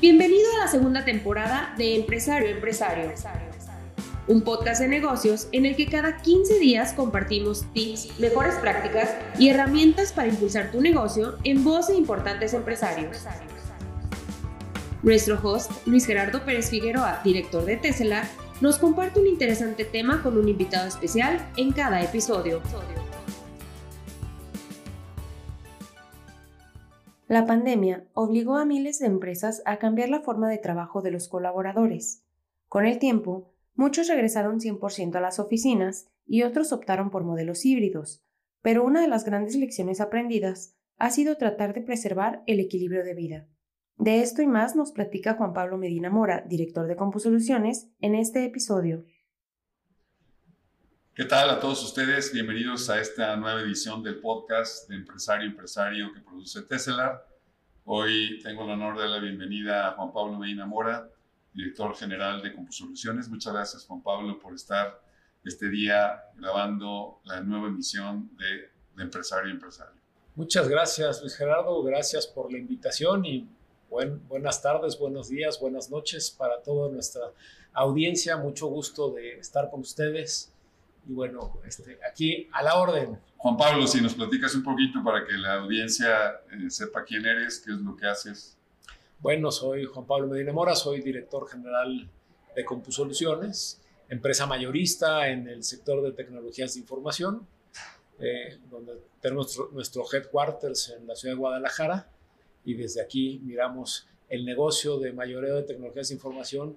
Bienvenido a la segunda temporada de Empresario Empresario, un podcast de negocios en el que cada 15 días compartimos tips, mejores prácticas y herramientas para impulsar tu negocio en voz de importantes empresarios. Nuestro host, Luis Gerardo Pérez Figueroa, director de Tesla, nos comparte un interesante tema con un invitado especial en cada episodio. La pandemia obligó a miles de empresas a cambiar la forma de trabajo de los colaboradores. Con el tiempo, muchos regresaron 100% a las oficinas y otros optaron por modelos híbridos, pero una de las grandes lecciones aprendidas ha sido tratar de preservar el equilibrio de vida. De esto y más nos platica Juan Pablo Medina Mora, director de CompuSoluciones, en este episodio. ¿Qué tal a todos ustedes? Bienvenidos a esta nueva edición del podcast de Empresario Empresario que produce Tesla. Hoy tengo el honor de dar la bienvenida a Juan Pablo Medina Mora, director general de CompuSoluciones. Muchas gracias, Juan Pablo, por estar este día grabando la nueva emisión de, de Empresario Empresario. Muchas gracias, Luis Gerardo. Gracias por la invitación y buenas tardes, buenos días, buenas noches para toda nuestra audiencia. Mucho gusto de estar con ustedes y bueno, este, aquí a la orden. Juan Pablo, si nos platicas un poquito para que la audiencia eh, sepa quién eres, qué es lo que haces. Bueno, soy Juan Pablo Medina Mora, soy director general de CompuSoluciones, empresa mayorista en el sector de tecnologías de información, eh, donde tenemos nuestro, nuestro headquarters en la ciudad de Guadalajara y desde aquí miramos el negocio de mayoreo de tecnologías de información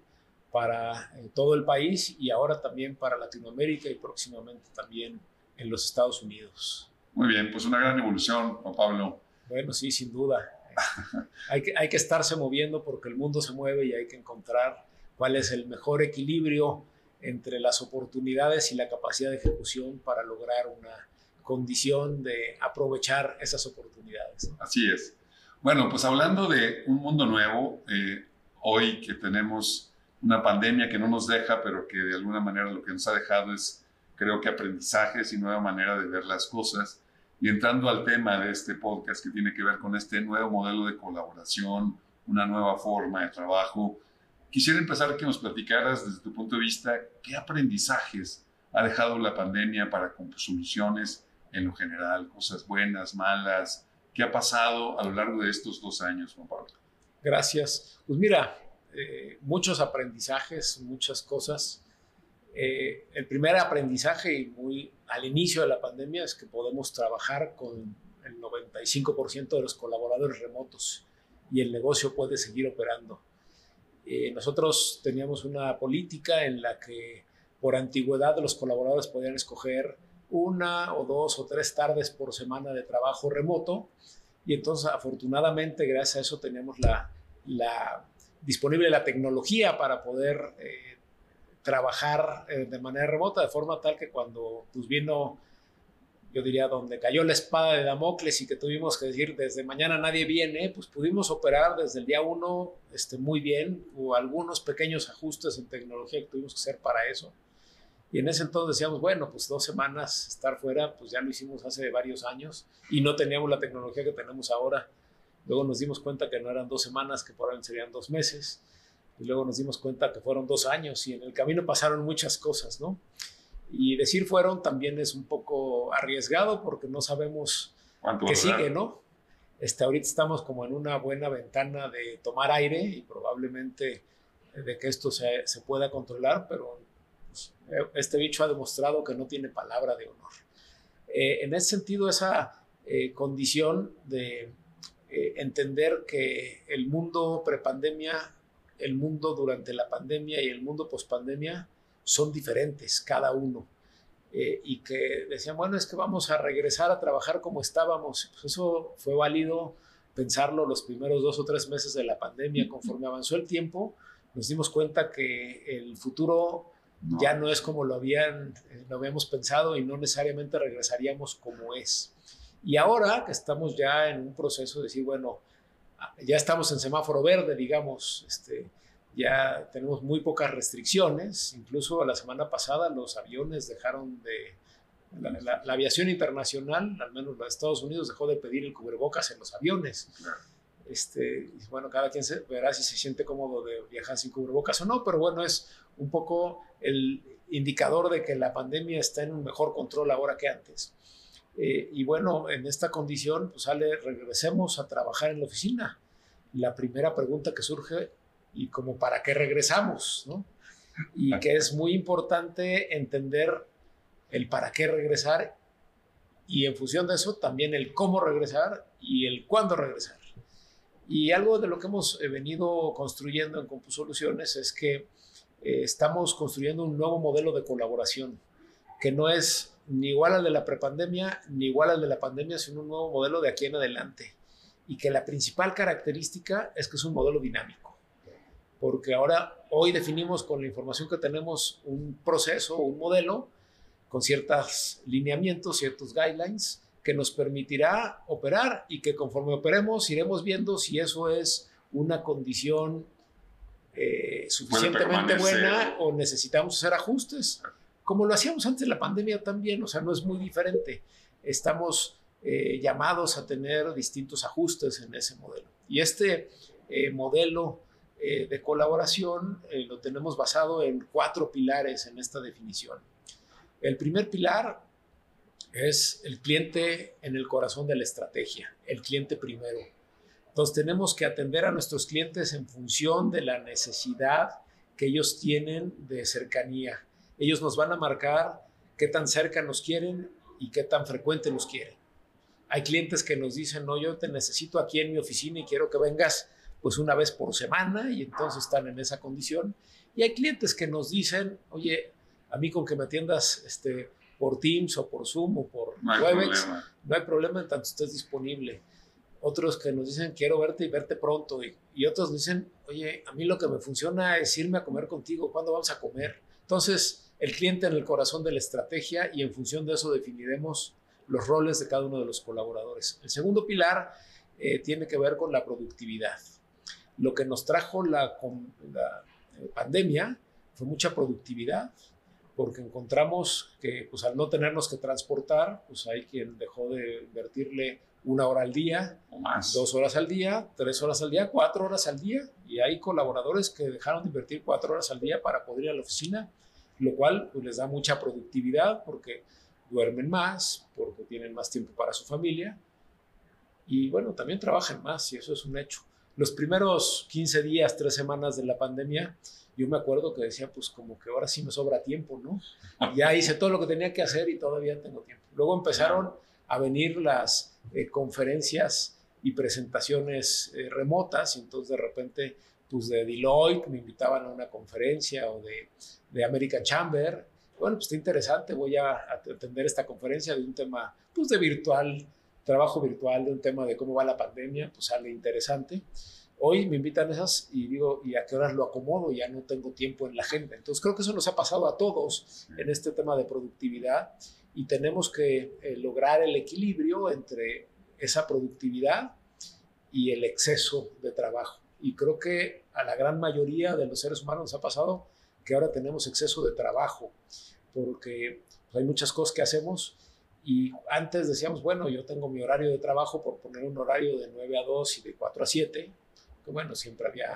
para eh, todo el país y ahora también para Latinoamérica y próximamente también en los Estados Unidos. Muy bien, pues una gran evolución, Juan Pablo. Bueno, sí, sin duda. hay, que, hay que estarse moviendo porque el mundo se mueve y hay que encontrar cuál es el mejor equilibrio entre las oportunidades y la capacidad de ejecución para lograr una condición de aprovechar esas oportunidades. Así es. Bueno, pues hablando de un mundo nuevo, eh, hoy que tenemos una pandemia que no nos deja, pero que de alguna manera lo que nos ha dejado es, creo que aprendizajes y nueva manera de ver las cosas. Y entrando al tema de este podcast que tiene que ver con este nuevo modelo de colaboración, una nueva forma de trabajo, quisiera empezar que nos platicaras desde tu punto de vista qué aprendizajes ha dejado la pandemia para soluciones en lo general, cosas buenas, malas, qué ha pasado a lo largo de estos dos años, Juan Pablo. Gracias. Pues mira, eh, muchos aprendizajes, muchas cosas. Eh, el primer aprendizaje y muy al inicio de la pandemia es que podemos trabajar con el 95% de los colaboradores remotos y el negocio puede seguir operando. Eh, nosotros teníamos una política en la que por antigüedad los colaboradores podían escoger una o dos o tres tardes por semana de trabajo remoto y entonces afortunadamente gracias a eso teníamos la, la disponible la tecnología para poder eh, trabajar eh, de manera remota, de forma tal que cuando pues vino, yo diría, donde cayó la espada de Damocles y que tuvimos que decir, desde mañana nadie viene, pues pudimos operar desde el día uno este, muy bien, hubo algunos pequeños ajustes en tecnología que tuvimos que hacer para eso. Y en ese entonces decíamos, bueno, pues dos semanas estar fuera, pues ya lo hicimos hace varios años y no teníamos la tecnología que tenemos ahora Luego nos dimos cuenta que no eran dos semanas, que por ahí serían dos meses. Y luego nos dimos cuenta que fueron dos años y en el camino pasaron muchas cosas, ¿no? Y decir fueron también es un poco arriesgado porque no sabemos qué sigue, ¿no? Este, ahorita estamos como en una buena ventana de tomar aire y probablemente de que esto se, se pueda controlar, pero pues, este bicho ha demostrado que no tiene palabra de honor. Eh, en ese sentido, esa eh, condición de eh, entender que el mundo prepandemia, el mundo durante la pandemia y el mundo pospandemia son diferentes, cada uno. Eh, y que decían, bueno, es que vamos a regresar a trabajar como estábamos. Pues eso fue válido pensarlo los primeros dos o tres meses de la pandemia. Conforme avanzó el tiempo, nos dimos cuenta que el futuro ya no es como lo, habían, lo habíamos pensado y no necesariamente regresaríamos como es. Y ahora que estamos ya en un proceso de decir, bueno, ya estamos en semáforo verde, digamos, este, ya tenemos muy pocas restricciones, incluso la semana pasada los aviones dejaron de, la, aviación internacional, al menos la de Estados Unidos, dejó de pedir el cubrebocas en los aviones. Este, bueno, cada quien se, verá si se siente cómodo de viajar sin cubrebocas o no, pero bueno, es un poco el indicador de que la pandemia está en un mejor control ahora que antes. Eh, y bueno, en esta condición, pues sale, regresemos a trabajar en la oficina. La primera pregunta que surge, ¿y como para qué regresamos? ¿no? Y que es muy importante entender el para qué regresar y en función de eso también el cómo regresar y el cuándo regresar. Y algo de lo que hemos eh, venido construyendo en CompuSoluciones es que eh, estamos construyendo un nuevo modelo de colaboración que no es ni igual al de la prepandemia ni igual al de la pandemia, sino un nuevo modelo de aquí en adelante. Y que la principal característica es que es un modelo dinámico. Porque ahora, hoy definimos con la información que tenemos un proceso, un modelo, con ciertos lineamientos, ciertos guidelines, que nos permitirá operar y que conforme operemos iremos viendo si eso es una condición eh, suficientemente buena o necesitamos hacer ajustes, como lo hacíamos antes de la pandemia también, o sea, no es muy diferente. Estamos eh, llamados a tener distintos ajustes en ese modelo. Y este eh, modelo de colaboración lo tenemos basado en cuatro pilares en esta definición. El primer pilar es el cliente en el corazón de la estrategia, el cliente primero. Entonces tenemos que atender a nuestros clientes en función de la necesidad que ellos tienen de cercanía. Ellos nos van a marcar qué tan cerca nos quieren y qué tan frecuente nos quieren. Hay clientes que nos dicen, no, yo te necesito aquí en mi oficina y quiero que vengas pues una vez por semana y entonces están en esa condición. Y hay clientes que nos dicen, oye, a mí con que me atiendas este, por Teams o por Zoom o por Webex, no hay problema en tanto estés disponible. Otros que nos dicen, quiero verte y verte pronto. Y, y otros dicen, oye, a mí lo que me funciona es irme a comer contigo. ¿Cuándo vamos a comer? Entonces, el cliente en el corazón de la estrategia y en función de eso definiremos los roles de cada uno de los colaboradores. El segundo pilar eh, tiene que ver con la productividad. Lo que nos trajo la, la eh, pandemia fue mucha productividad, porque encontramos que pues al no tenernos que transportar, pues hay quien dejó de invertirle una hora al día, o más. dos horas al día, tres horas al día, cuatro horas al día, y hay colaboradores que dejaron de invertir cuatro horas al día para poder ir a la oficina, lo cual pues, les da mucha productividad porque duermen más, porque tienen más tiempo para su familia, y bueno, también trabajan más, y eso es un hecho. Los primeros 15 días, tres semanas de la pandemia, yo me acuerdo que decía, pues como que ahora sí me sobra tiempo, ¿no? Ya hice todo lo que tenía que hacer y todavía tengo tiempo. Luego empezaron a venir las eh, conferencias y presentaciones eh, remotas, y entonces de repente, pues de Deloitte me invitaban a una conferencia o de, de American Chamber. Bueno, pues está interesante, voy a atender esta conferencia de un tema, pues de virtual, trabajo virtual, de un tema de cómo va la pandemia, pues sale interesante. Hoy me invitan esas y digo, ¿y a qué horas lo acomodo? Ya no tengo tiempo en la agenda. Entonces creo que eso nos ha pasado a todos en este tema de productividad y tenemos que eh, lograr el equilibrio entre esa productividad y el exceso de trabajo. Y creo que a la gran mayoría de los seres humanos nos ha pasado que ahora tenemos exceso de trabajo, porque pues, hay muchas cosas que hacemos y antes decíamos, bueno, yo tengo mi horario de trabajo por poner un horario de 9 a 2 y de 4 a 7, que bueno, siempre había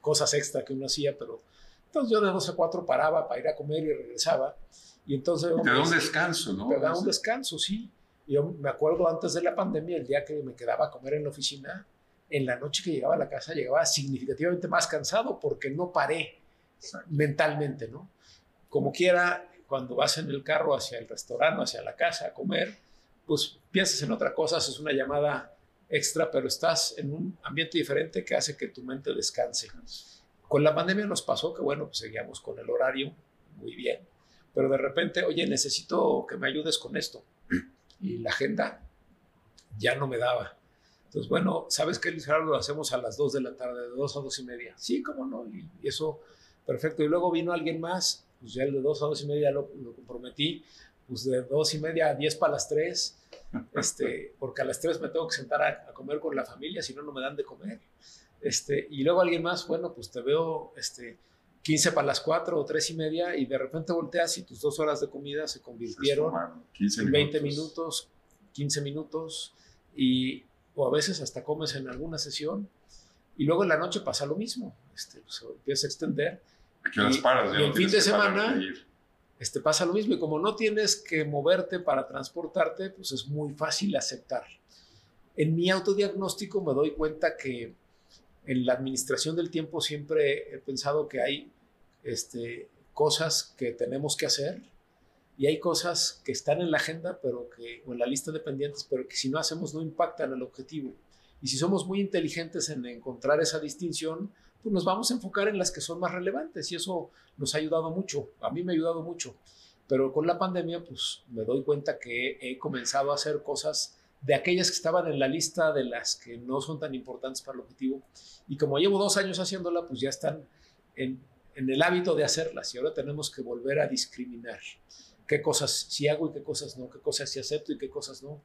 cosas extra que uno hacía, pero entonces yo de 2 a 4 paraba para ir a comer y regresaba. Y entonces... Te da un descanso, ¿no? Te da un descanso, sí. Yo me acuerdo antes de la pandemia, el día que me quedaba a comer en la oficina, en la noche que llegaba a la casa llegaba significativamente más cansado porque no paré Exacto. mentalmente, ¿no? Como quiera, cuando vas en el carro hacia el restaurante, hacia la casa a comer, pues piensas en otra cosa, haces una llamada extra, pero estás en un ambiente diferente que hace que tu mente descanse. Con la pandemia nos pasó que, bueno, pues seguíamos con el horario muy bien, pero de repente, oye, necesito que me ayudes con esto. Y la agenda ya no me daba. Entonces, bueno, ¿sabes qué, Luis Gerardo? Lo hacemos a las 2 de la tarde, de 2 a 2 y media. Sí, cómo no. Y, eso, perfecto. Y luego vino alguien más, pues ya el de 2 a 2 y media lo, lo comprometí, pues de 2 y media a 10 para las 3 este, porque a las 3 me tengo que sentar a, a, comer con la familia, si no, no me dan de comer. Este, y luego alguien más, bueno, pues te veo este, 15 para las 4 o 3 y media y de repente volteas y tus dos horas de comida se convirtieron en 20 minutos, 15 minutos y o a veces hasta comes en alguna sesión Y luego en la noche pasa lo mismo, este, pues, empieza a extender. ¿A qué horas paras? Y, el fin de semana este, pasa lo mismo. Y como no tienes que moverte para transportarte, pues es muy fácil aceptar. En mi autodiagnóstico me doy cuenta que en la administración del tiempo siempre he pensado que hay este, cosas que tenemos que hacer y hay cosas que están en la agenda pero que, o en la lista de pendientes, pero que si no hacemos no impactan el objetivo. Y si somos muy inteligentes en encontrar esa distinción, pues nos vamos a enfocar en las que son más relevantes y eso nos ha ayudado mucho. A mí me ha ayudado mucho. Pero con la pandemia, pues me doy cuenta que he comenzado a hacer cosas de aquellas que estaban en la lista de las que no son tan importantes para el objetivo. Y como llevo dos años haciéndola, pues ya están en, en el hábito de hacerlas y ahora tenemos que volver a discriminar qué cosas sí hago y qué cosas no, qué cosas sí acepto y qué cosas no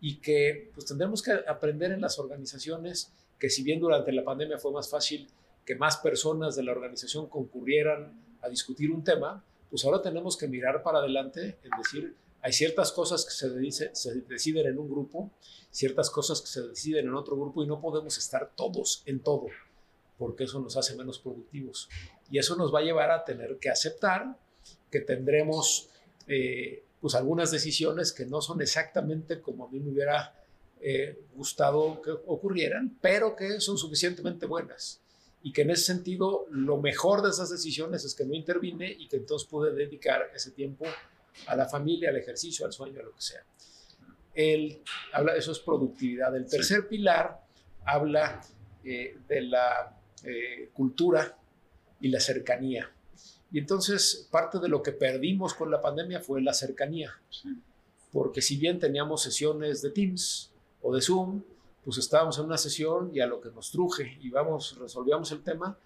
y que pues tendremos que aprender en las organizaciones que si bien durante la pandemia fue más fácil que más personas de la organización concurrieran a discutir un tema, pues ahora tenemos que mirar para adelante en decir, hay ciertas cosas que se, se deciden en un grupo, ciertas cosas que se deciden en otro grupo y no podemos estar todos en todo, porque eso nos hace menos productivos. Y eso nos va a llevar a tener que aceptar que tendremos eh, pues algunas decisiones que no son exactamente como a mí me hubiera eh, gustado que ocurrieran, pero que son suficientemente buenas. Y que en ese sentido lo mejor de esas decisiones es que no intervine y que entonces pude dedicar ese tiempo a la familia, al ejercicio, al sueño, a lo que sea. El, habla, eso es productividad. El tercer pilar habla eh, de la eh, cultura y la cercanía. Y entonces parte de lo que perdimos con la pandemia fue la cercanía. Porque si bien teníamos sesiones de Teams o de Zoom, pues estábamos en una sesión y a lo que nos truje y vamos, resolvíamos el tema.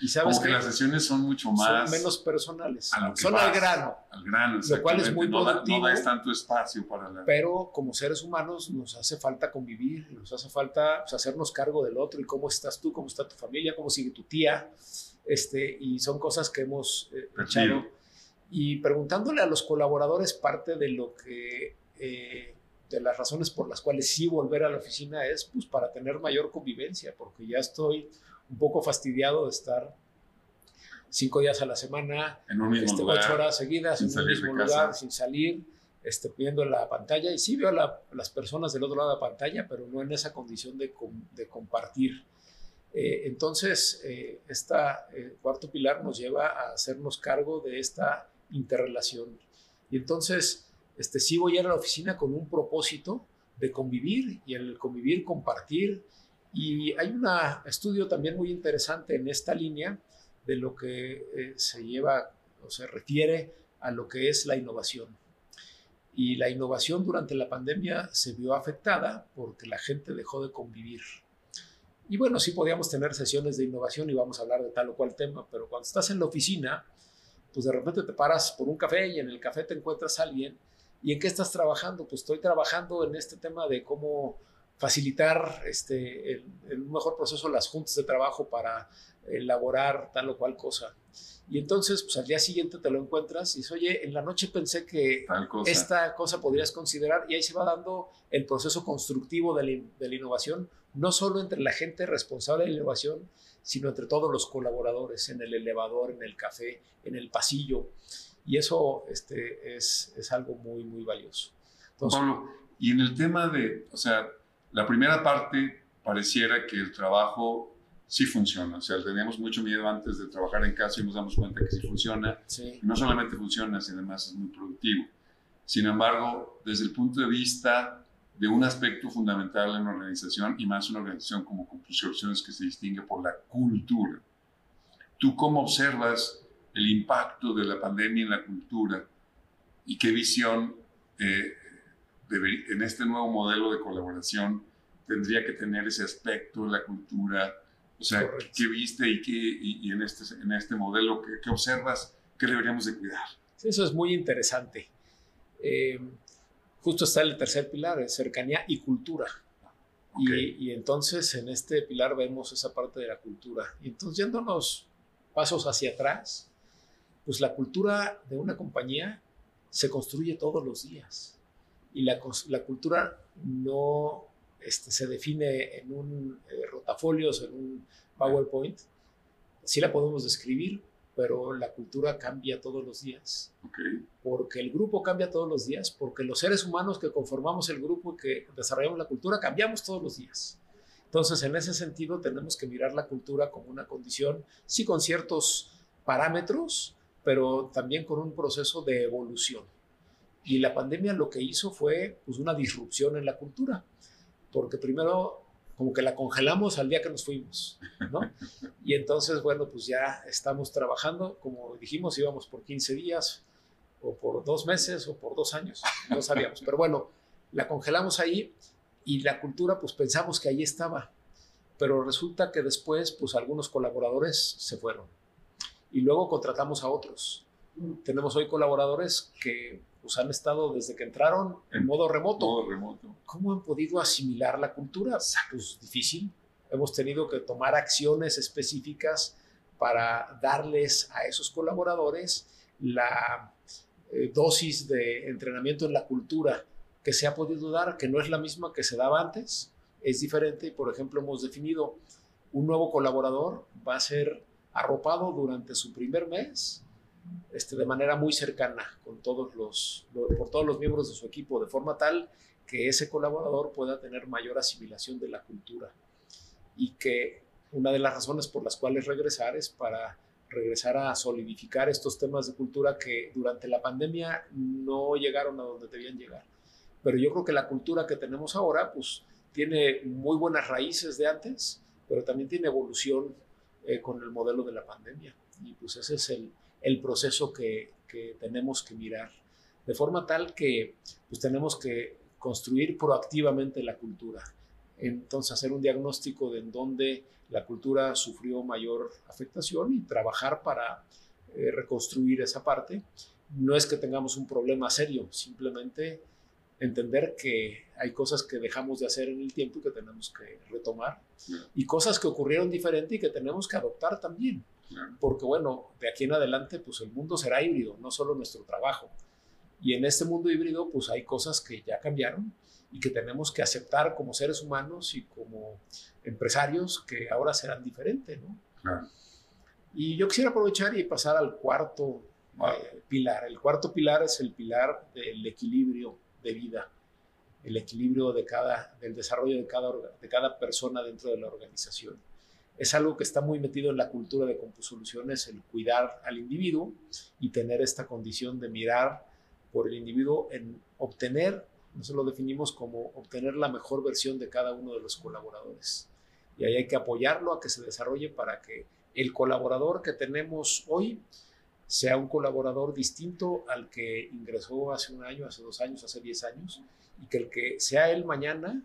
Y sabes Como que, las sesiones son mucho más. Son menos personales. son al grano. Al grano, Lo cual es muy no productivo. no da tanto espacio para la. Pero como seres humanos nos hace falta convivir, nos hace falta pues, hacernos cargo del otro y cómo estás tú, cómo está tu familia, cómo sigue tu tía este, y son cosas que hemos eh, echado. Y preguntándole a los colaboradores parte de lo que, eh, de las razones por las cuales sí volver a la oficina es pues para tener mayor convivencia, porque ya estoy un poco fastidiado de estar cinco días a la semana, en un mismo este, lugar, ocho horas seguidas, en un mismo casa. lugar, sin salir, este, viendo la pantalla. Y sí veo a la- las personas del otro lado de la pantalla, pero no en esa condición de, com- de compartir. Eh, entonces, este cuarto pilar nos lleva a hacernos cargo de esta interrelación. Y entonces, este, sí voy a ir a la oficina con un propósito de convivir y el convivir compartir. Y hay un estudio también muy interesante en esta línea de lo que se lleva o se refiere a lo que es la innovación. Y la innovación durante la pandemia se vio afectada porque la gente dejó de convivir. Y bueno, sí podíamos tener sesiones de innovación y vamos a hablar de tal o cual tema, pero cuando estás en la oficina, pues de repente te paras por un café y en el café te encuentras a alguien. ¿Y en qué estás trabajando? Pues estoy trabajando en este tema de cómo facilitar este, un mejor proceso las juntas de trabajo para elaborar tal o cual cosa. Y entonces, pues al día siguiente te lo encuentras y dices, oye, en la noche pensé que cosa. esta cosa podrías considerar y ahí se va dando el proceso constructivo de la, de la innovación, no solo entre la gente responsable de la innovación, sino entre todos los colaboradores, en el elevador, en el café, en el pasillo. Y eso este, es, es algo muy, muy valioso. Entonces, Pablo, y en el tema de, o sea, la primera parte pareciera que el trabajo sí funciona. O sea, teníamos mucho miedo antes de trabajar en casa y nos damos cuenta que sí funciona. sí, Y no solamente funciona, sino además es muy productivo. Sin embargo, desde el punto de vista de un aspecto fundamental en una organización, y más una organización como Compulsiones que se distingue por la cultura, ¿tú cómo observas el impacto de la pandemia en la cultura y qué visión eh, en este nuevo modelo de colaboración tendría que tener ese aspecto de la cultura? O sea, Correcto. ¿qué viste y, qué, y, y en, este, en este modelo qué, qué observas? ¿Qué deberíamos de cuidar? Sí, eso es muy interesante. Eh, justo está el tercer pilar, cercanía y cultura. Y, entonces en este pilar vemos esa parte de la cultura. Y entonces yéndonos pasos hacia atrás, pues la cultura de una compañía se construye todos los días. Y la, cultura no este, se define en un eh, rotafolios, en un PowerPoint, sí la podemos describir, pero la cultura cambia todos los días. Porque el grupo cambia todos los días, porque los seres humanos que conformamos el grupo y que desarrollamos la cultura cambiamos todos los días. Entonces, en ese sentido, tenemos que mirar la cultura como una condición, sí con ciertos parámetros, pero también con un proceso de evolución. Y la pandemia lo que hizo fue pues, una disrupción en la cultura, porque primero como que la congelamos al día que nos fuimos, ¿no? Y entonces, bueno, pues ya estamos trabajando, como dijimos, íbamos por 15 días, o por dos meses, o por dos años, no sabíamos, pero bueno, la congelamos ahí y la cultura, pues pensamos que ahí estaba, pero resulta que después, pues algunos colaboradores se fueron y luego contratamos a otros. Tenemos hoy colaboradores que pues han estado desde que entraron en modo remoto. Modo remoto. ¿Cómo han podido asimilar la cultura? Pues difícil. Hemos tenido que tomar acciones específicas para darles a esos colaboradores la eh, dosis de entrenamiento en la cultura que se ha podido dar, que no es la misma que se daba antes, es diferente. Por ejemplo, hemos definido un nuevo colaborador va a ser arropado durante su primer mes este, de manera muy cercana con todos los, por todos los miembros de su equipo, de forma tal que ese colaborador pueda tener mayor asimilación de la cultura y que una de las razones por las cuales regresar es para regresar a solidificar estos temas de cultura que durante la pandemia no llegaron a donde debían llegar. Pero yo creo que la cultura que tenemos ahora, pues tiene muy buenas raíces de antes, pero también tiene evolución eh, con el modelo de la pandemia. Y pues ese es el, el proceso que, tenemos que mirar, de forma tal que pues, tenemos que construir proactivamente la cultura. Entonces, hacer un diagnóstico de en dónde la cultura sufrió mayor afectación y trabajar para eh, reconstruir esa parte. No es que tengamos un problema serio, simplemente entender que hay cosas que dejamos de hacer en el tiempo y que tenemos que retomar y cosas que ocurrieron diferente y que tenemos que adoptar también. Porque bueno, de aquí en adelante, pues el mundo será híbrido, no solo nuestro trabajo. Y en este mundo híbrido, pues hay cosas que ya cambiaron y que tenemos que aceptar como seres humanos y como empresarios que ahora serán diferentes, ¿no? Y yo quisiera aprovechar y pasar al cuarto eh, pilar. El cuarto pilar es el pilar del equilibrio de vida, el equilibrio de cada, del desarrollo de cada, de cada persona dentro de la organización es algo que está muy metido en la cultura de Compusoluciones, el cuidar al individuo y tener esta condición de mirar por el individuo en obtener, nosotros lo definimos como obtener la mejor versión de cada uno de los colaboradores. Y ahí hay que apoyarlo a que se desarrolle para que el colaborador que tenemos hoy sea un colaborador distinto al que ingresó hace un año, hace dos años, hace diez años, y que el que sea él mañana,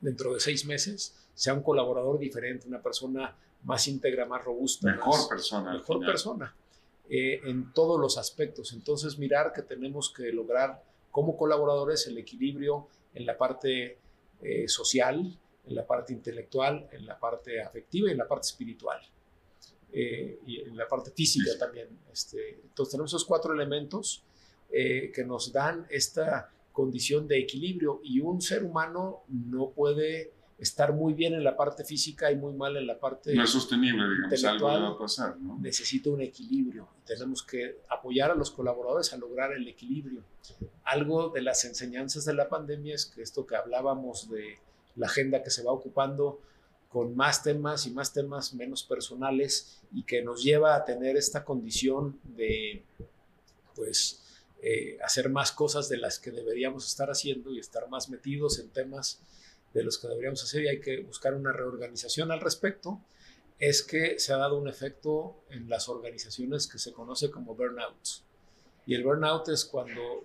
dentro de seis meses, sea un colaborador diferente, una persona más íntegra, más robusta. Mejor persona. Mejor persona eh, en todos los aspectos. Entonces, mirar que tenemos que lograr como colaboradores el equilibrio en la parte eh, social, en la parte intelectual, en la parte afectiva y en la parte espiritual. Eh, y en la parte física también. Este, entonces tenemos esos cuatro elementos que nos dan esta condición de equilibrio y un ser humano no puede estar muy bien en la parte física y muy mal en la parte no es sostenible digamos algo va a pasar ¿no? necesita un equilibrio tenemos que apoyar a los colaboradores a lograr el equilibrio algo de las enseñanzas de la pandemia es que esto que hablábamos de la agenda que se va ocupando con más temas y más temas menos personales y que nos lleva a tener esta condición de pues eh, hacer más cosas de las que deberíamos estar haciendo y estar más metidos en temas de los que deberíamos hacer y hay que buscar una reorganización al respecto, es que se ha dado un efecto en las organizaciones que se conoce como burnout. Y el burnout es cuando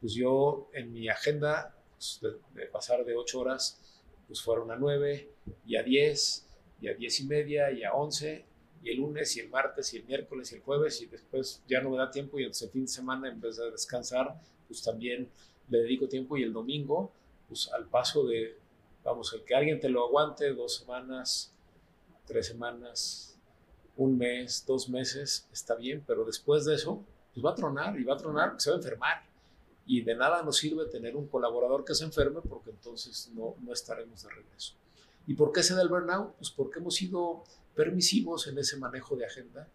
pues yo en mi agenda pues, de, pasar de 8 horas, pues fueron a 9 y a 10 y a 10 y media y a 11 y el lunes y el martes y el miércoles y el jueves y después ya no me da tiempo y entonces el fin de semana en vez de descansar, pues también le dedico tiempo y el domingo, pues al paso de Vamos, el que alguien te lo aguante dos semanas, tres semanas, un mes, dos meses, está bien, pero después de eso, pues va a tronar y va a tronar se va a enfermar. y de nada nos sirve tener un colaborador que se enferme porque entonces no, no estaremos de regreso. ¿Y por qué se da el burnout? Pues porque hemos sido permisivos en ese manejo de agenda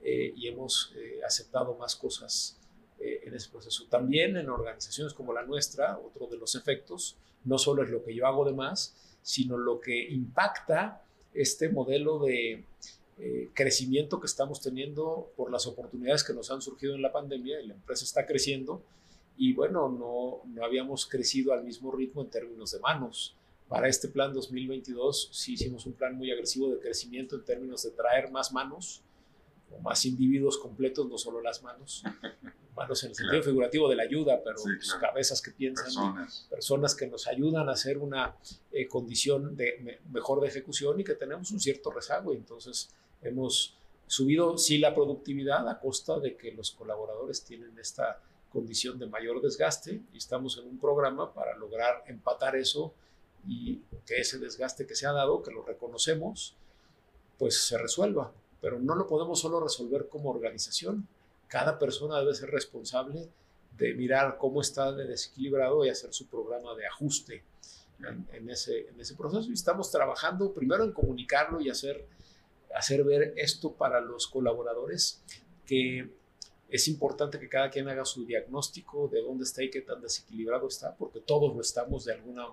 eh, y hemos eh, aceptado más cosas eh, en ese proceso. También en organizaciones como la nuestra, otro de los efectos, no solo es lo que yo hago de más, sino lo que impacta este modelo de crecimiento que estamos teniendo por las oportunidades que nos han surgido en la pandemia la empresa está creciendo y bueno, no, no habíamos crecido al mismo ritmo en términos de manos. Para este plan 2022 sí hicimos un plan muy agresivo de crecimiento en términos de traer más manos, o más individuos completos, no solo las manos, manos en el sentido figurativo de la ayuda, pero pues, cabezas que piensan, personas. personas. que nos ayudan a hacer una eh, condición de, mejor de ejecución y que tenemos un cierto rezago. Entonces hemos subido sí la productividad a costa de que los colaboradores tienen esta condición de mayor desgaste y estamos en un programa para lograr empatar eso y que ese desgaste que se ha dado, que lo reconocemos, pues se resuelva. Pero no lo podemos solo resolver como organización. Cada persona debe ser responsable de mirar cómo está desequilibrado y hacer su programa de ajuste en, ese, en ese proceso. Y estamos trabajando primero en comunicarlo y hacer, hacer ver esto para los colaboradores, que es importante que cada quien haga su diagnóstico de dónde está y qué tan desequilibrado está, porque todos lo estamos de alguna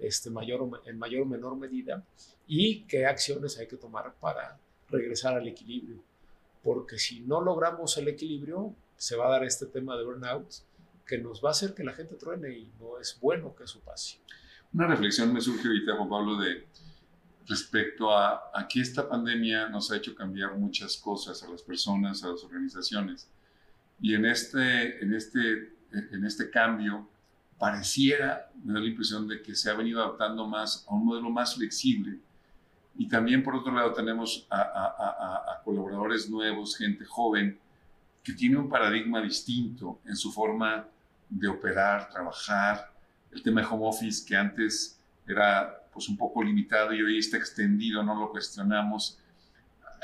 este, mayor, en mayor o menor medida, y qué acciones hay que tomar para regresar al equilibrio. Porque si no logramos el equilibrio, se va a dar este tema de burnout que nos va a hacer que la gente truene y no es bueno que eso pase. Una reflexión me surge ahorita, Juan Pablo, de respecto a, a que esta pandemia nos ha hecho cambiar muchas cosas a las personas, a las organizaciones. Y en este, en este, en este cambio, pareciera, me da la impresión de que se ha venido adaptando más a un modelo más flexible. Y también, por otro lado, tenemos a, a, a, colaboradores nuevos, gente joven, que tiene un paradigma distinto en su forma de operar, trabajar. El tema de home office, que antes era pues, un poco limitado y hoy está extendido, no lo cuestionamos.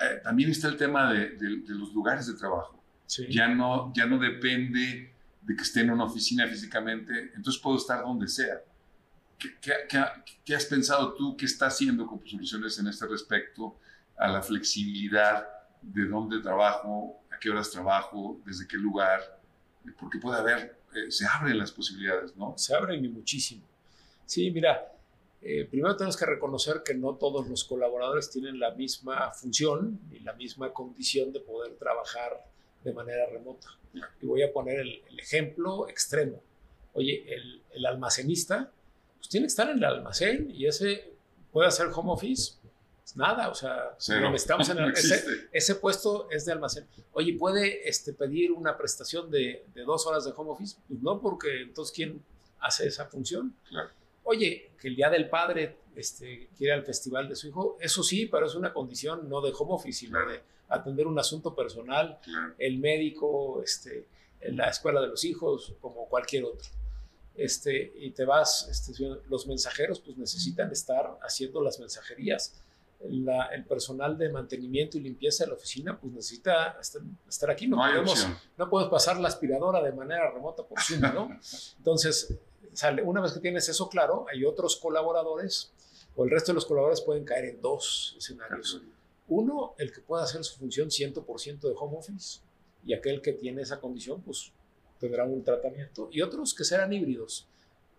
Eh, también está el tema de, de, los lugares de trabajo. Ya, no, ya no depende de que esté en una oficina físicamente, entonces puedo estar donde sea. ¿Qué, has pensado tú? ¿Qué está haciendo soluciones en este respecto a la flexibilidad de dónde trabajo, a qué horas trabajo, desde qué lugar? Porque puede haber, eh, se abren las posibilidades, ¿no? Se abren y muchísimo. Sí, mira, eh, primero tenemos que reconocer que no todos los colaboradores tienen la misma función y la misma condición de poder trabajar de manera remota. Y voy a poner el, ejemplo extremo. Oye, el, almacenista, pues tiene que estar en el almacén y ese puede hacer home office. Pues nada, o sea, estamos en ese, puesto es de almacén. Oye, ¿puede este, pedir una prestación de, de, dos horas de home office? Pues no, porque entonces, ¿quién hace esa función? Oye, que el día del padre este, quiere al festival de su hijo, eso sí, pero es una condición no de home office, sino de atender un asunto personal, el médico, este, la escuela de los hijos, como cualquier otro. Este, y te vas, este, los mensajeros pues necesitan estar haciendo las mensajerías. el personal de mantenimiento y limpieza de la oficina pues necesita estar, aquí. No, podemos, no puedes pasar la aspiradora de manera remota por Zoom, ¿no? Entonces, sale, una vez que tienes eso claro, hay otros colaboradores o el resto de los colaboradores pueden caer en dos escenarios. Uno, el que pueda hacer su función 100% de home office y aquel que tiene esa condición, pues tendrá un tratamiento. Y otros que serán híbridos,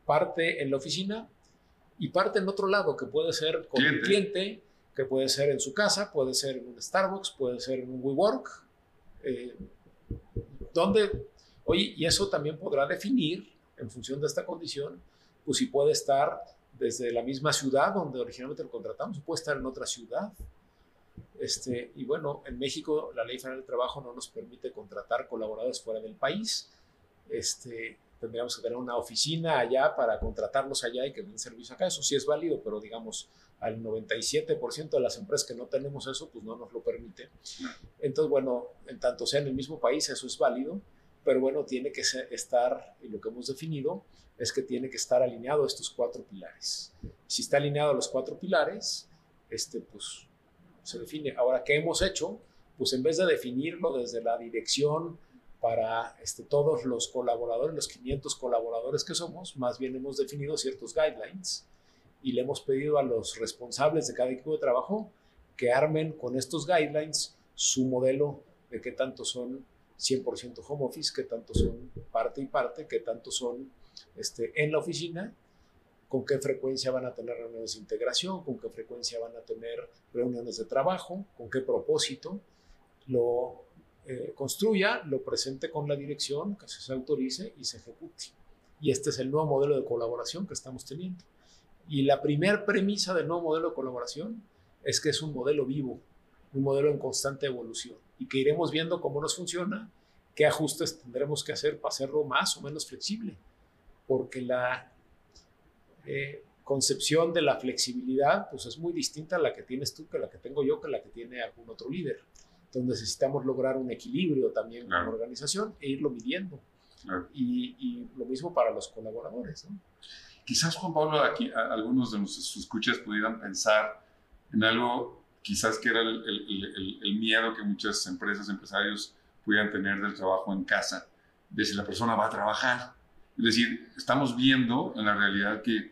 parte en la oficina y parte en otro lado, que puede ser con el cliente, que puede ser en su casa, puede ser en un Starbucks, puede ser en un WeWork, eh, donde, oye, y eso también podrá definir, en función de esta condición, pues si puede estar desde la misma ciudad donde originalmente lo contratamos, puede estar en otra ciudad, este, y bueno, en México la Ley Federal del Trabajo no nos permite contratar colaboradores fuera del país. Este, tendríamos que tener una oficina allá para contratarlos allá y que den servicio acá. Eso sí es válido, pero digamos, al 97% de las empresas que no tenemos eso, pues no nos lo permite. Entonces, bueno, en tanto sea en el mismo país, eso es válido, pero bueno, tiene que estar, y lo que hemos definido es que tiene que estar alineado a estos cuatro pilares. Si está alineado a los cuatro pilares, este, pues se define. Ahora, ¿qué hemos hecho? Pues en vez de definirlo desde la dirección para este, todos los colaboradores, los 500 colaboradores que somos, más bien hemos definido ciertos guidelines y le hemos pedido a los responsables de cada equipo de trabajo que armen con estos guidelines su modelo de qué tanto son 100% home office, qué tanto son parte y parte, qué tanto son este, en la oficina, con qué frecuencia van a tener reuniones de integración, con qué frecuencia van a tener reuniones de trabajo, con qué propósito, lo eh, construya, lo presente con la dirección, que se autorice y se ejecute. Y este es el nuevo modelo de colaboración que estamos teniendo. Y la primera premisa del nuevo modelo de colaboración es que es un modelo vivo, un modelo en constante evolución y que iremos viendo cómo nos funciona, qué ajustes tendremos que hacer para hacerlo más o menos flexible, porque la eh, concepción de la flexibilidad pues es muy distinta a la que tienes tú, que la que tengo yo, que la que tiene algún otro líder. Entonces necesitamos lograr un equilibrio también con la organización e irlo midiendo. Y, lo mismo para los colaboradores. Quizás, Juan Pablo, aquí algunos de nuestros escuchas pudieran pensar en algo quizás que era el, miedo que muchas empresas, empresarios pudieran tener del trabajo en casa, de si la persona va a trabajar. Es decir, estamos viendo en la realidad que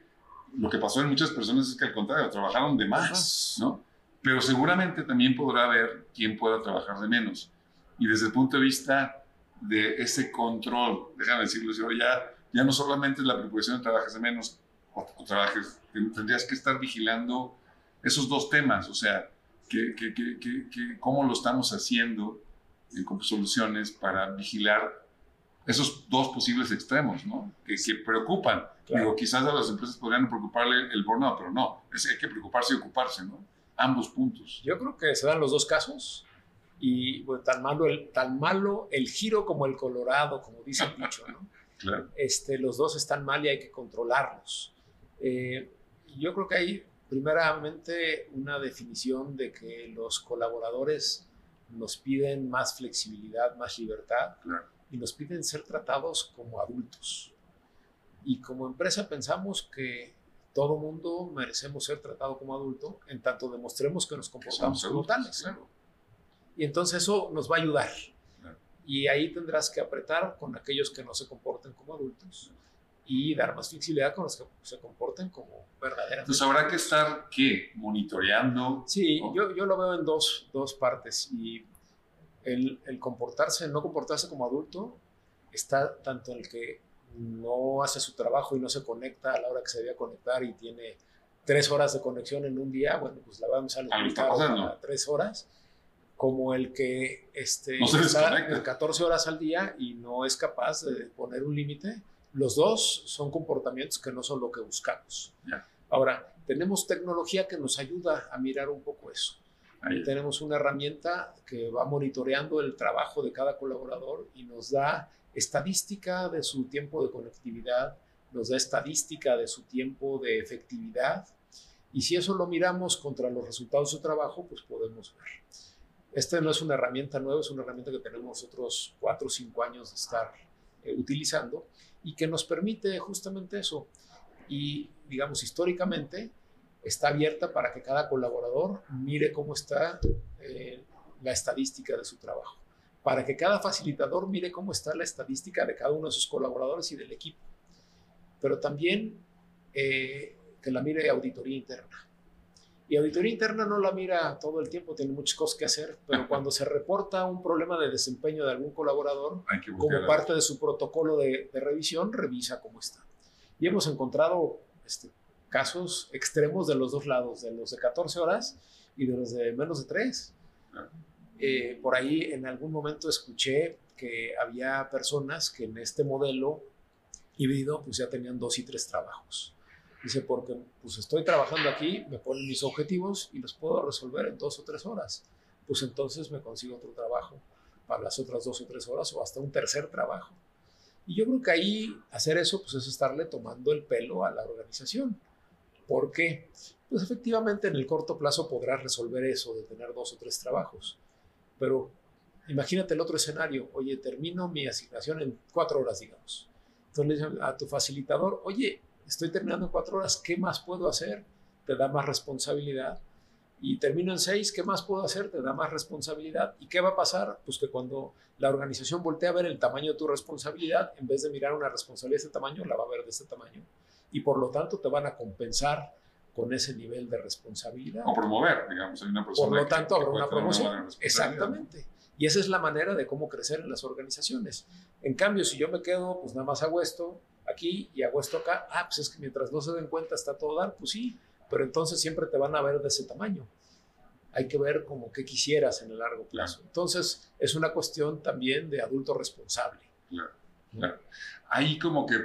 lo que pasó en muchas personas es que al contrario, trabajaron de más, ¿no? Pero seguramente también podrá haber quien pueda trabajar de menos. Y desde el punto de vista de ese control, déjame decirlo, ya, ya no solamente es la preocupación de trabajar de menos o, o trabajes, tendrías que estar vigilando esos dos temas, o sea, que, que, que, cómo lo estamos haciendo en Soluciones para vigilar esos dos posibles extremos, ¿no? Que, preocupan. Digo, quizás a las empresas podrían preocuparle el burnout, pero no, es, hay que preocuparse y ocuparse, ¿no? Ambos puntos. Yo creo que se dan los dos casos y tan, malo el, tan malo el giro como el colorado, como dice el dicho, ¿no? claro. este, los dos están mal y hay que controlarlos. Eh, yo creo que hay Primeramente, una definición de que los colaboradores nos piden más flexibilidad, más libertad y nos piden ser tratados como adultos. Y como empresa pensamos que todo mundo merecemos ser tratado como adulto en tanto demostremos que nos comportamos como tales. Y entonces eso nos va a ayudar. Y ahí tendrás que apretar con aquellos que no se comporten como adultos y dar más flexibilidad con los que se comporten como verdaderamente. Entonces habrá que estar, ¿qué? Monitoreando. Sí, yo, yo, lo veo en dos, dos partes y el, el, comportarse, no comportarse como adulto está tanto en el que no hace su trabajo y no se conecta a la hora que se debía conectar y tiene tres horas de conexión en un día, bueno, pues la vamos a limitar a tres horas, como el que este, está 14 horas al día y no es capaz de poner un límite los dos son comportamientos que no son lo que buscamos. Ahora, tenemos tecnología que nos ayuda a mirar un poco eso. Tenemos una herramienta que va monitoreando el trabajo de cada colaborador y nos da estadística de su tiempo de conectividad, nos da estadística de su tiempo de efectividad. Y si eso lo miramos contra los resultados de su trabajo, pues podemos ver. Esta no es una herramienta nueva, es una herramienta que tenemos nosotros cuatro o cinco años de estar eh, utilizando y que nos permite justamente eso. Y, digamos, históricamente está abierta para que cada colaborador mire cómo está eh, la estadística de su trabajo, para que cada facilitador mire cómo está la estadística de cada uno de sus colaboradores y del equipo, pero también eh, que la mire auditoría interna. Y auditoría interna no la mira todo el tiempo, tiene muchas cosas que hacer, pero cuando se reporta un problema de desempeño de algún colaborador, como parte de su protocolo de, revisión, revisa cómo está. Y hemos encontrado este, casos extremos de los dos lados, de los de 14 horas y de los de menos de 3. Eh, por ahí en algún momento escuché que había personas que en este modelo híbrido pues ya tenían dos y tres trabajos. Dice, porque pues estoy trabajando aquí, me ponen mis objetivos y los puedo resolver en dos o tres horas. Pues entonces me consigo otro trabajo para las otras dos o tres horas o hasta un tercer trabajo. Y yo creo que ahí hacer eso pues es estarle tomando el pelo a la organización. ¿Por qué? Pues efectivamente en el corto plazo podrás resolver eso de tener dos o tres trabajos. Pero imagínate el otro escenario. Oye, termino mi asignación en cuatro horas, digamos. Entonces a tu facilitador, oye, estoy terminando en cuatro horas, ¿qué más puedo hacer? Te da más responsabilidad y termino en seis, ¿qué más puedo hacer? Te da más responsabilidad. ¿Y qué va a pasar? Pues que cuando la organización voltea a ver el tamaño de tu responsabilidad, en vez de mirar una responsabilidad de este tamaño, la va a ver de este tamaño. Y por lo tanto te van a compensar con ese nivel de responsabilidad. O promover, digamos, hay una persona. Por lo tanto, habrá una promoción. Exactamente. Y esa es la manera de cómo crecer en las organizaciones. En cambio, si yo me quedo, pues nada más hago esto aquí y hago esto acá, ah, pues es que mientras no se den cuenta está todo dar, pues sí, pero entonces siempre te van a ver de ese tamaño. Hay que ver como que quisieras en el largo plazo. Entonces, es una cuestión también de adulto responsable. Claro, claro. Ahí como que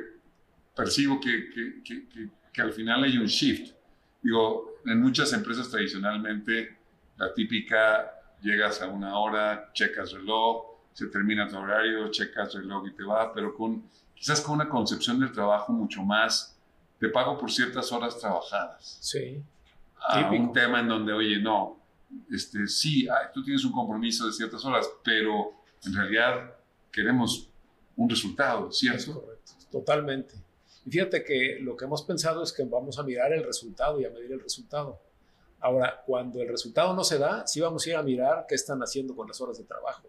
percibo que, que, que, que, al final hay un shift. Digo, en muchas empresas tradicionalmente, la típica, llegas a una hora, checas reloj, se termina tu horario, checas reloj y te va, pero con quizás con una concepción del trabajo mucho más te pago por ciertas horas trabajadas. Sí. A un tema en donde, oye, no, este, sí, tú tienes un compromiso de ciertas horas, pero en realidad queremos un resultado, ¿cierto? correcto, totalmente. Y fíjate que lo que hemos pensado es que vamos a mirar el resultado y a medir el resultado. Ahora, cuando el resultado no se da, sí vamos a ir a mirar qué están haciendo con las horas de trabajo.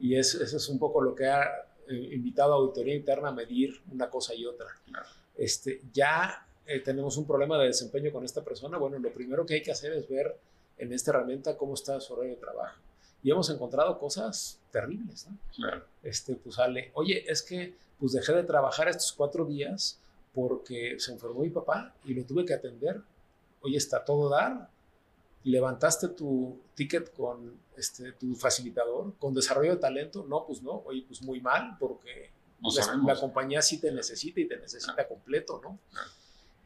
Y eso es un poco lo que ha eh, invitado a auditoría interna a medir una cosa y otra. Claro este, ya eh, tenemos un problema de desempeño con esta persona, bueno, lo primero que hay que hacer es ver en esta herramienta cómo está su horario de trabajo. Y hemos encontrado cosas terribles, ¿no? Claro. Este, pues sale, oye, es que pues dejé de trabajar estos cuatro días porque se enfermó mi papá y lo tuve que atender. Oye, está todo dar. Levantaste tu ticket con este, tu facilitador, con desarrollo de talento. No, pues no. Oye, pues muy mal porque la, compañía sí te necesita y te necesita completo, ¿no?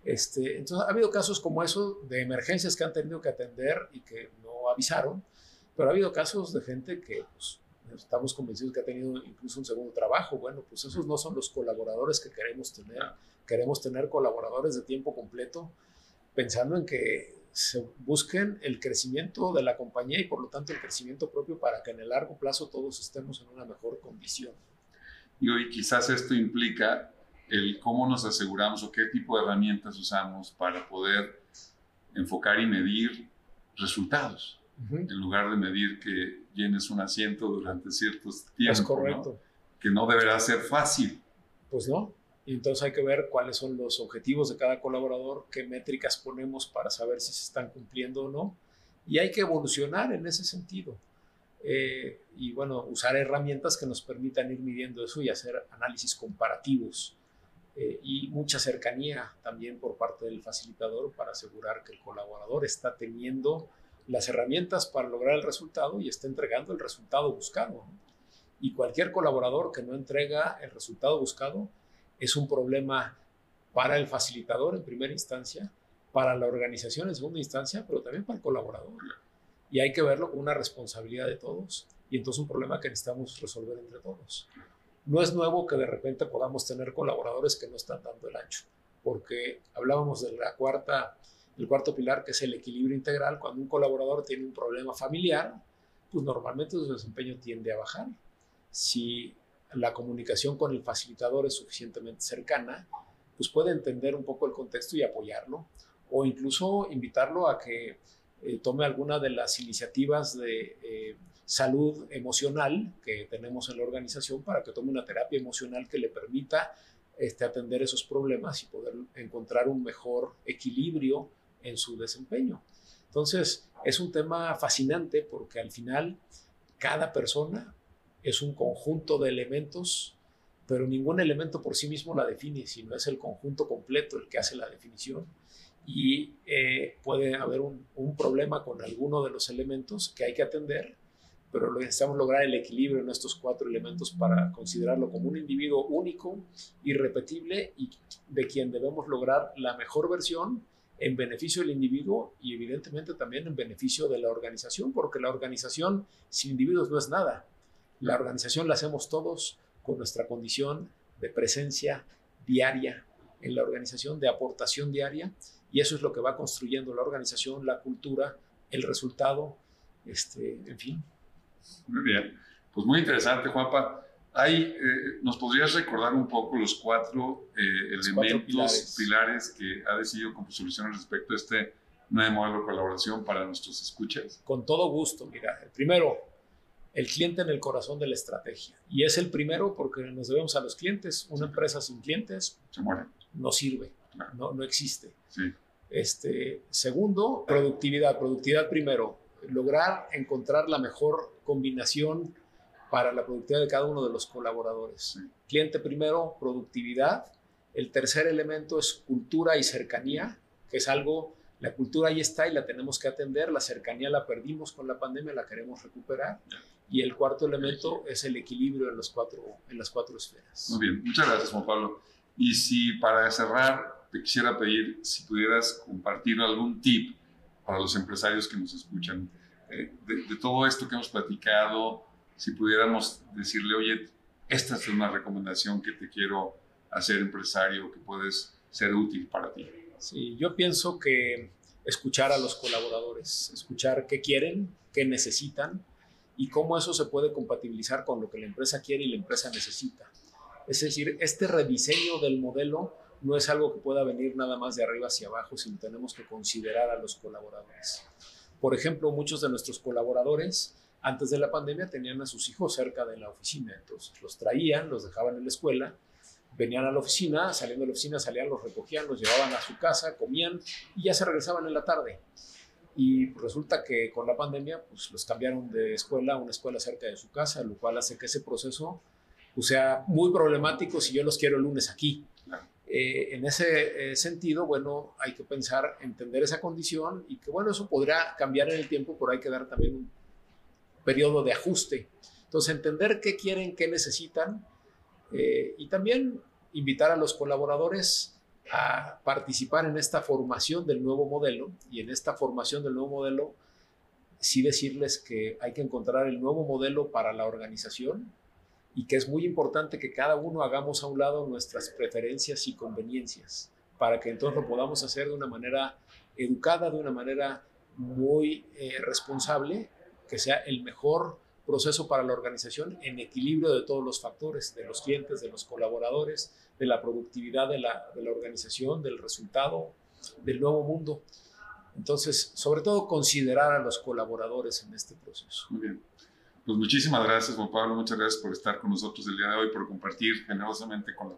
Este, entonces, ha habido casos como eso de emergencias que han tenido que atender y que no avisaron, pero ha habido casos de gente que pues, estamos convencidos que ha tenido incluso un segundo trabajo. Bueno, pues esos no son los colaboradores que queremos tener. Queremos tener colaboradores de tiempo completo, pensando en que se busquen el crecimiento de la compañía y por lo tanto el crecimiento propio para que en el largo plazo todos estemos en una mejor condición. Y hoy quizás esto implica el cómo nos aseguramos o qué tipo de herramientas usamos para poder enfocar y medir resultados, en lugar de medir que llenes un asiento durante ciertos tiempos. Es correcto. Que no deberá ser fácil. Pues no. Y entonces hay que ver cuáles son los objetivos de cada colaborador, qué métricas ponemos para saber si se están cumpliendo o no. Y hay que evolucionar en ese sentido. Eh, y bueno, usar herramientas que nos permitan ir midiendo eso y hacer análisis comparativos eh, y mucha cercanía también por parte del facilitador para asegurar que el colaborador está teniendo las herramientas para lograr el resultado y está entregando el resultado buscado. Y cualquier colaborador que no entrega el resultado buscado es un problema para el facilitador en primera instancia, para la organización en segunda instancia, pero también para el colaborador y hay que verlo como una responsabilidad de todos y entonces un problema que necesitamos resolver entre todos. No es nuevo que de repente podamos tener colaboradores que no están dando el ancho, porque hablábamos de la cuarta, el cuarto pilar que es el equilibrio integral. Cuando un colaborador tiene un problema familiar, pues normalmente su desempeño tiende a bajar. Si la comunicación con el facilitador es suficientemente cercana, pues puede entender un poco el contexto y apoyarlo, o incluso invitarlo a que eh, tome alguna de las iniciativas de eh, salud emocional que tenemos en la organización para que tome una terapia emocional que le permita este, atender esos problemas y poder encontrar un mejor equilibrio en su desempeño. Entonces, es un tema fascinante porque al final cada persona es un conjunto de elementos, pero ningún elemento por sí mismo la define, sino es el conjunto completo el que hace la definición y eh, puede haber un, un, problema con alguno de los elementos que hay que atender, pero necesitamos lograr el equilibrio en estos cuatro elementos para considerarlo como un individuo único, irrepetible y de quien debemos lograr la mejor versión en beneficio del individuo y evidentemente también en beneficio de la organización, porque la organización sin individuos no es nada. La organización la hacemos todos con nuestra condición de presencia diaria en la organización, de aportación diaria y eso es lo que va construyendo la organización, la cultura, el resultado, este, en fin. Muy bien, pues muy interesante, Juanpa. Ahí, eh, ¿Nos podrías recordar un poco los cuatro eh, elementos pilares. que ha decidido como solución respecto a este nuevo modelo de colaboración para nuestros escuchas? Con todo gusto. Mira, primero, el cliente en el corazón de la estrategia. Y es el primero porque nos debemos a los clientes. Una empresa sin clientes no sirve, no, no existe. Sí. Este, segundo, productividad. Productividad primero. Lograr encontrar la mejor combinación para la productividad de cada uno de los colaboradores. Cliente primero, productividad. El tercer elemento es cultura y cercanía, que es algo, la cultura ahí está y la tenemos que atender, la cercanía la perdimos con la pandemia, la queremos recuperar. Y el cuarto elemento es el equilibrio en, los cuatro, en las cuatro esferas. Muy bien, muchas gracias Juan Pablo. Y si para cerrar te quisiera pedir si pudieras compartir algún tip para los empresarios que nos escuchan eh, de, todo esto que hemos platicado, si pudiéramos decirle, oye, esta es una recomendación que te quiero hacer empresario, que puedes ser útil para ti. Sí, yo pienso que escuchar a los colaboradores, escuchar qué quieren, qué necesitan y cómo eso se puede compatibilizar con lo que la empresa quiere y la empresa necesita. Es decir, este rediseño del modelo no es algo que pueda venir nada más de arriba hacia abajo, sino tenemos que considerar a los colaboradores. Por ejemplo, muchos de nuestros colaboradores antes de la pandemia tenían a sus hijos cerca de la oficina, entonces los traían, los dejaban en la escuela, venían a la oficina, saliendo de la oficina salían, los recogían, los llevaban a su casa, comían y ya se regresaban en la tarde. Y resulta que con la pandemia, pues los cambiaron de escuela a una escuela cerca de su casa, lo cual hace que ese proceso pues, sea muy problemático si yo los quiero el lunes aquí. Eh, en ese eh, sentido, bueno, hay que pensar, entender esa condición y que, bueno, eso podrá cambiar en el tiempo, pero hay que dar también un periodo de ajuste. Entonces, entender qué quieren, qué necesitan eh, y también invitar a los colaboradores a participar en esta formación del nuevo modelo y en esta formación del nuevo modelo, sí decirles que hay que encontrar el nuevo modelo para la organización y que es muy importante que cada uno hagamos a un lado nuestras preferencias y conveniencias para que entonces lo podamos hacer de una manera educada, de una manera muy eh, responsable, que sea el mejor proceso para la organización en equilibrio de todos los factores, de los clientes, de los colaboradores, de la productividad de la, de la organización, del resultado, del nuevo mundo. Entonces, sobre todo, considerar a los colaboradores en este proceso. Muy bien. Pues muchísimas gracias, Juan Pablo. Muchas gracias por estar con nosotros el día de hoy, por compartir generosamente con la,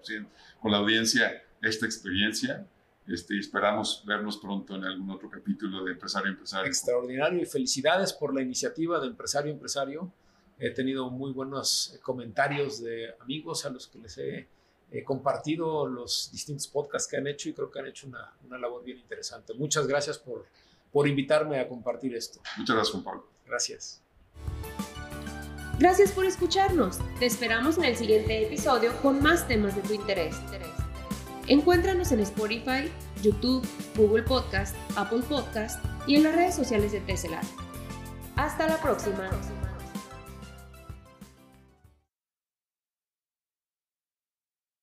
con la audiencia esta experiencia. Este, y esperamos vernos pronto en algún otro capítulo de Empresario Empresario. Extraordinario y felicidades por la iniciativa de Empresario Empresario. He tenido muy buenos comentarios de amigos a los que les he, compartido los distintos podcasts que han hecho y creo que han hecho una, una labor bien interesante. Muchas gracias por, por invitarme a compartir esto. Muchas gracias, Juan Pablo. Gracias. Gracias por escucharnos. Te esperamos en el siguiente episodio con más temas de tu interés. Encuéntranos en Spotify, YouTube, Google Podcast, Apple Podcast y en las redes sociales de Tesla. Hasta la próxima.